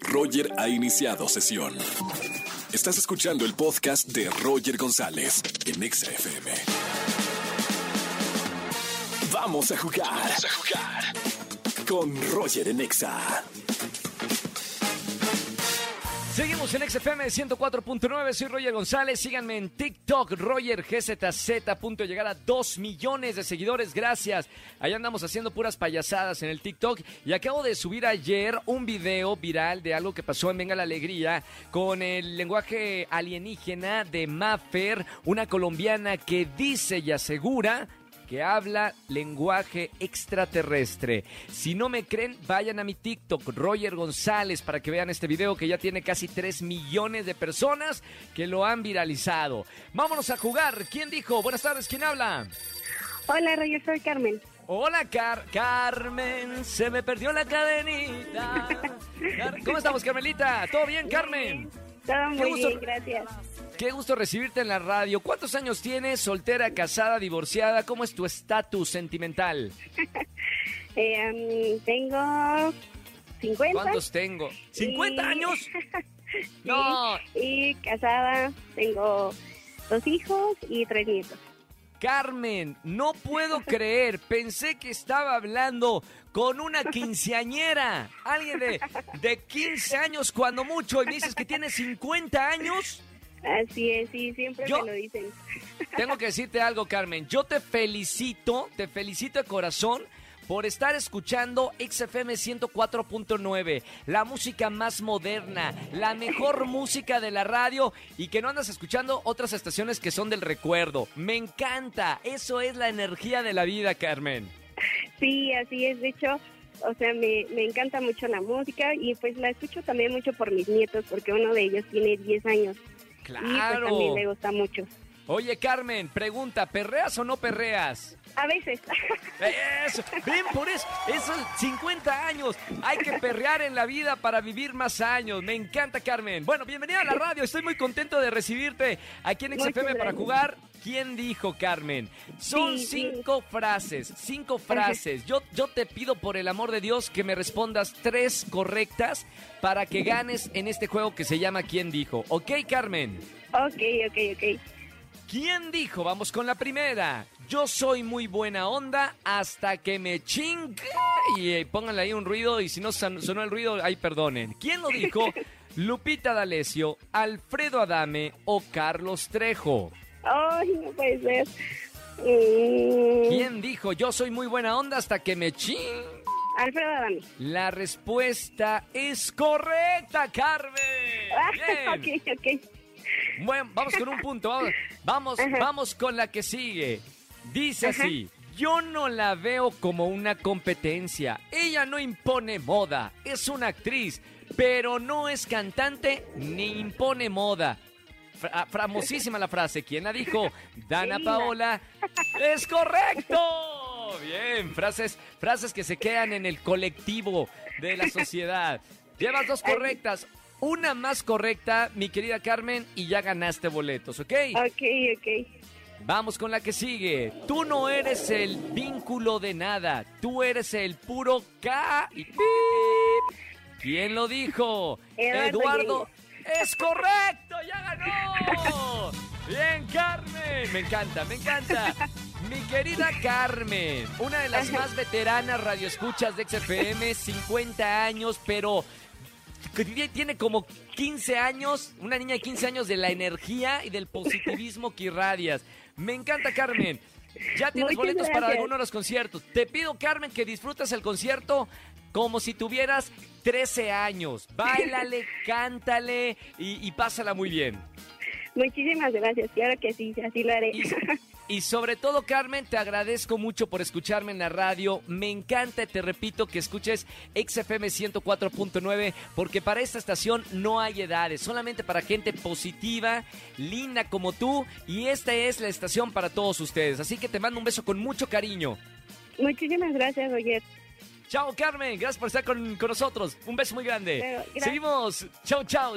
Roger ha iniciado sesión. Estás escuchando el podcast de Roger González en Exa FM. Vamos a jugar. Vamos a jugar. Con Roger en Exa. Seguimos en XFM 104.9, soy Roger González, síganme en TikTok, Roger GZZ, a punto de llegar a 2 millones de seguidores, gracias. Allá andamos haciendo puras payasadas en el TikTok y acabo de subir ayer un video viral de algo que pasó en Venga la Alegría con el lenguaje alienígena de Maffer, una colombiana que dice y asegura que habla lenguaje extraterrestre. Si no me creen, vayan a mi TikTok, Roger González, para que vean este video que ya tiene casi 3 millones de personas que lo han viralizado. Vámonos a jugar. ¿Quién dijo? Buenas tardes, ¿quién habla? Hola, Roger, soy Carmen. Hola, Car Carmen, se me perdió la cadenita. ¿Cómo estamos, Carmelita? ¿Todo bien, Carmen? Todo muy bien, gracias. Qué gusto recibirte en la radio. ¿Cuántos años tienes? ¿Soltera, casada, divorciada? ¿Cómo es tu estatus sentimental? eh, tengo 50. ¿Cuántos tengo? ¿50 años? no. Y casada, tengo dos hijos y tres nietos. Carmen, no puedo creer, pensé que estaba hablando con una quinceañera, alguien de, de 15 años cuando mucho, y me dices que tiene 50 años. Así es, sí, siempre me lo dicen. Tengo que decirte algo, Carmen. Yo te felicito, te felicito de corazón por estar escuchando XFM 104.9, la música más moderna, la mejor música de la radio y que no andas escuchando otras estaciones que son del recuerdo. Me encanta, eso es la energía de la vida, Carmen. Sí, así es, de hecho, o sea, me, me encanta mucho la música y pues la escucho también mucho por mis nietos porque uno de ellos tiene 10 años. Claro. Y pues también me gusta mucho. Oye, Carmen, pregunta, ¿perreas o no perreas? A veces. Eso, ven por eso, eso 50 años. Hay que perrear en la vida para vivir más años. Me encanta, Carmen. Bueno, bienvenida a la radio. Estoy muy contento de recibirte aquí en XFM para jugar. ¿Quién dijo, Carmen? Son cinco frases, cinco frases. Yo, yo te pido por el amor de Dios que me respondas tres correctas para que ganes en este juego que se llama ¿Quién dijo? ¿Ok, Carmen? Ok, ok, ok. ¿Quién dijo? Vamos con la primera. Yo soy muy buena onda hasta que me ching. Y eh, pónganle ahí un ruido y si no sonó el ruido, ahí perdonen. ¿Quién lo dijo? Lupita D'Alessio, Alfredo Adame o Carlos Trejo. Ay, no puede ser. Mm. ¿Quién dijo? Yo soy muy buena onda hasta que me ching. Alfredo Adame. La respuesta es correcta, Carmen. Bien. ok, ok. Bueno, vamos con un punto. Vamos, vamos, vamos con la que sigue. Dice así. Yo no la veo como una competencia. Ella no impone moda. Es una actriz, pero no es cantante ni impone moda. Ah, famosísima la frase. ¿Quién la dijo? Dana Paola. ¡Es correcto! Bien, frases, frases que se quedan en el colectivo de la sociedad. Llevas dos correctas. Una más correcta, mi querida Carmen, y ya ganaste boletos, ¿ok? Ok, ok. Vamos con la que sigue. Tú no eres el vínculo de nada. Tú eres el puro K. ¿Quién lo dijo? Eduardo. Eduardo. Es correcto, ya ganó. Bien, Carmen. Me encanta, me encanta. Mi querida Carmen, una de las más veteranas radioescuchas de XFM, 50 años, pero tiene como 15 años, una niña de 15 años de la energía y del positivismo que irradias. Me encanta, Carmen. Ya tienes boletos para alguno de los conciertos. Te pido, Carmen, que disfrutes el concierto como si tuvieras 13 años. Báilale, cántale y, y pásala muy bien. Muchísimas gracias, claro que sí, así lo haré. Y, sobre todo, Carmen, te agradezco mucho por escucharme en la radio. Me encanta, te repito, que escuches XFM 104.9, porque para esta estación no hay edades, solamente para gente positiva, linda como tú, y esta es la estación para todos ustedes. Así que te mando un beso con mucho cariño. Muchísimas gracias, Roger. Chao, Carmen. Gracias por estar con, con nosotros. Un beso muy grande. Seguimos. Chao, chao.